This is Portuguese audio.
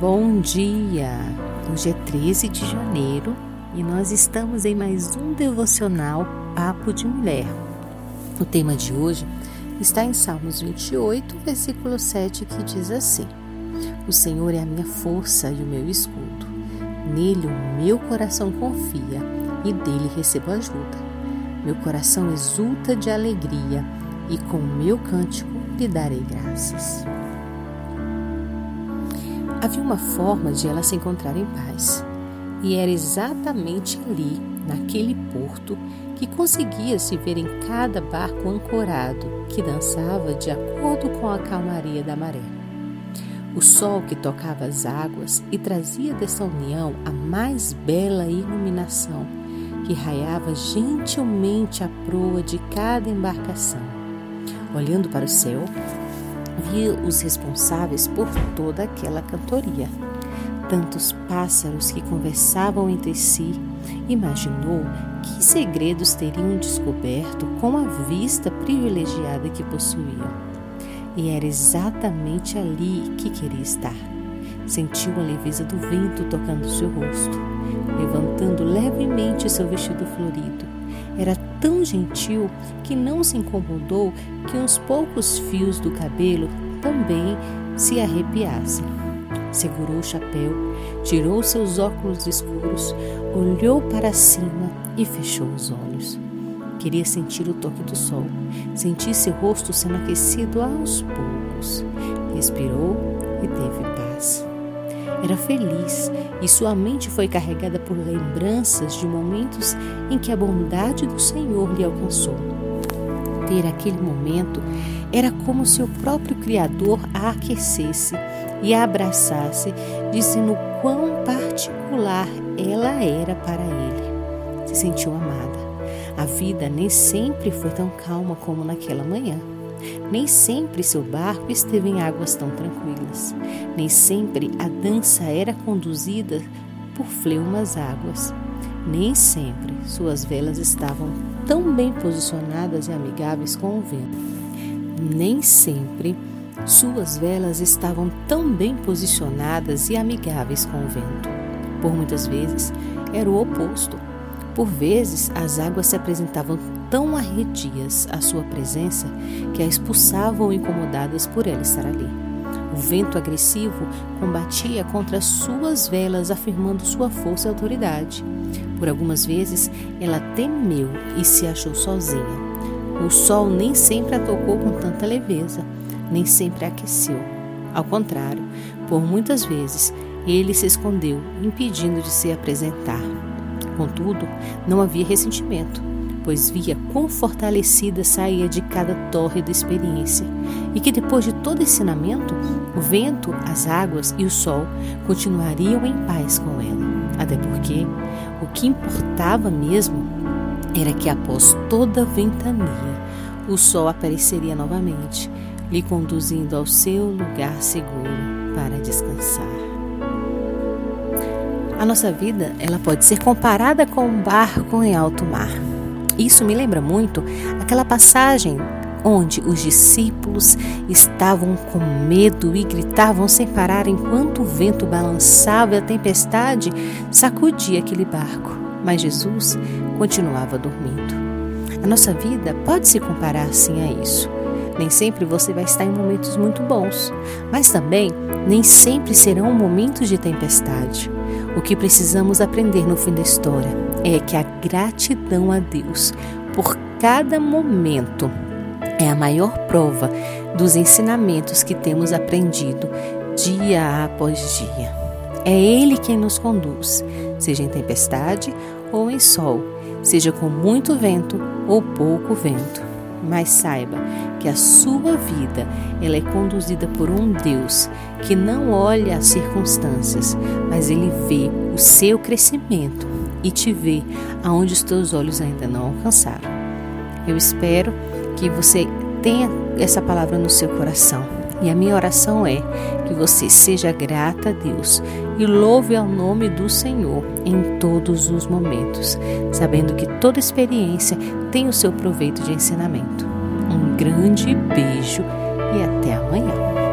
Bom dia! Hoje é 13 de janeiro e nós estamos em mais um devocional Papo de Mulher. O tema de hoje está em Salmos 28, versículo 7, que diz assim: O Senhor é a minha força e o meu escudo. Nele o meu coração confia e dele recebo ajuda. Meu coração exulta de alegria e com o meu cântico lhe darei graças. Havia uma forma de ela se encontrar em paz, e era exatamente ali, naquele porto, que conseguia se ver em cada barco ancorado que dançava de acordo com a calmaria da maré. O sol que tocava as águas e trazia dessa união a mais bela iluminação, que raiava gentilmente a proa de cada embarcação. Olhando para o céu, via os responsáveis por toda aquela cantoria. Tantos pássaros que conversavam entre si, imaginou que segredos teriam descoberto com a vista privilegiada que possuíam. E era exatamente ali que queria estar. Sentiu a leveza do vento tocando seu rosto, levantando levemente seu vestido florido. Era tão gentil que não se incomodou que uns poucos fios do cabelo também se arrepiassem. Segurou o chapéu, tirou seus óculos escuros, olhou para cima e fechou os olhos. Queria sentir o toque do sol, sentir seu rosto sendo aquecido aos poucos. Respirou e teve paz. Era feliz e sua mente foi carregada por lembranças de momentos em que a bondade do Senhor lhe alcançou. Ter aquele momento era como se o próprio Criador a aquecesse e a abraçasse, dizendo quão particular ela era para ele. Se sentiu amada. A vida nem sempre foi tão calma como naquela manhã. Nem sempre seu barco esteve em águas tão tranquilas. Nem sempre a dança era conduzida por fleumas águas. Nem sempre suas velas estavam tão bem posicionadas e amigáveis com o vento. Nem sempre suas velas estavam tão bem posicionadas e amigáveis com o vento. Por muitas vezes era o oposto. Por vezes as águas se apresentavam tão arredias à sua presença que a expulsavam incomodadas por ela estar ali. O vento agressivo combatia contra suas velas, afirmando sua força e autoridade. Por algumas vezes ela temeu e se achou sozinha. O sol nem sempre a tocou com tanta leveza, nem sempre a aqueceu. Ao contrário, por muitas vezes ele se escondeu, impedindo de se apresentar. Contudo, não havia ressentimento pois via quão fortalecida saía de cada torre da experiência, e que depois de todo ensinamento, o vento, as águas e o sol continuariam em paz com ela. Até porque o que importava mesmo era que após toda ventania, o sol apareceria novamente, lhe conduzindo ao seu lugar seguro para descansar. A nossa vida, ela pode ser comparada com um barco em alto mar. Isso me lembra muito aquela passagem onde os discípulos estavam com medo e gritavam sem parar enquanto o vento balançava e a tempestade sacudia aquele barco. Mas Jesus continuava dormindo. A nossa vida pode se comparar sim a isso. Nem sempre você vai estar em momentos muito bons, mas também nem sempre serão momentos de tempestade. O que precisamos aprender no fim da história é que a gratidão a Deus por cada momento é a maior prova dos ensinamentos que temos aprendido dia após dia. É Ele quem nos conduz, seja em tempestade ou em sol, seja com muito vento ou pouco vento. Mas saiba que a sua vida ela é conduzida por um Deus que não olha as circunstâncias, mas ele vê o seu crescimento e te vê aonde os teus olhos ainda não alcançaram. Eu espero que você tenha essa palavra no seu coração. E a minha oração é que você seja grata a Deus e louve ao nome do Senhor em todos os momentos, sabendo que toda experiência tem o seu proveito de ensinamento. Um grande beijo e até amanhã.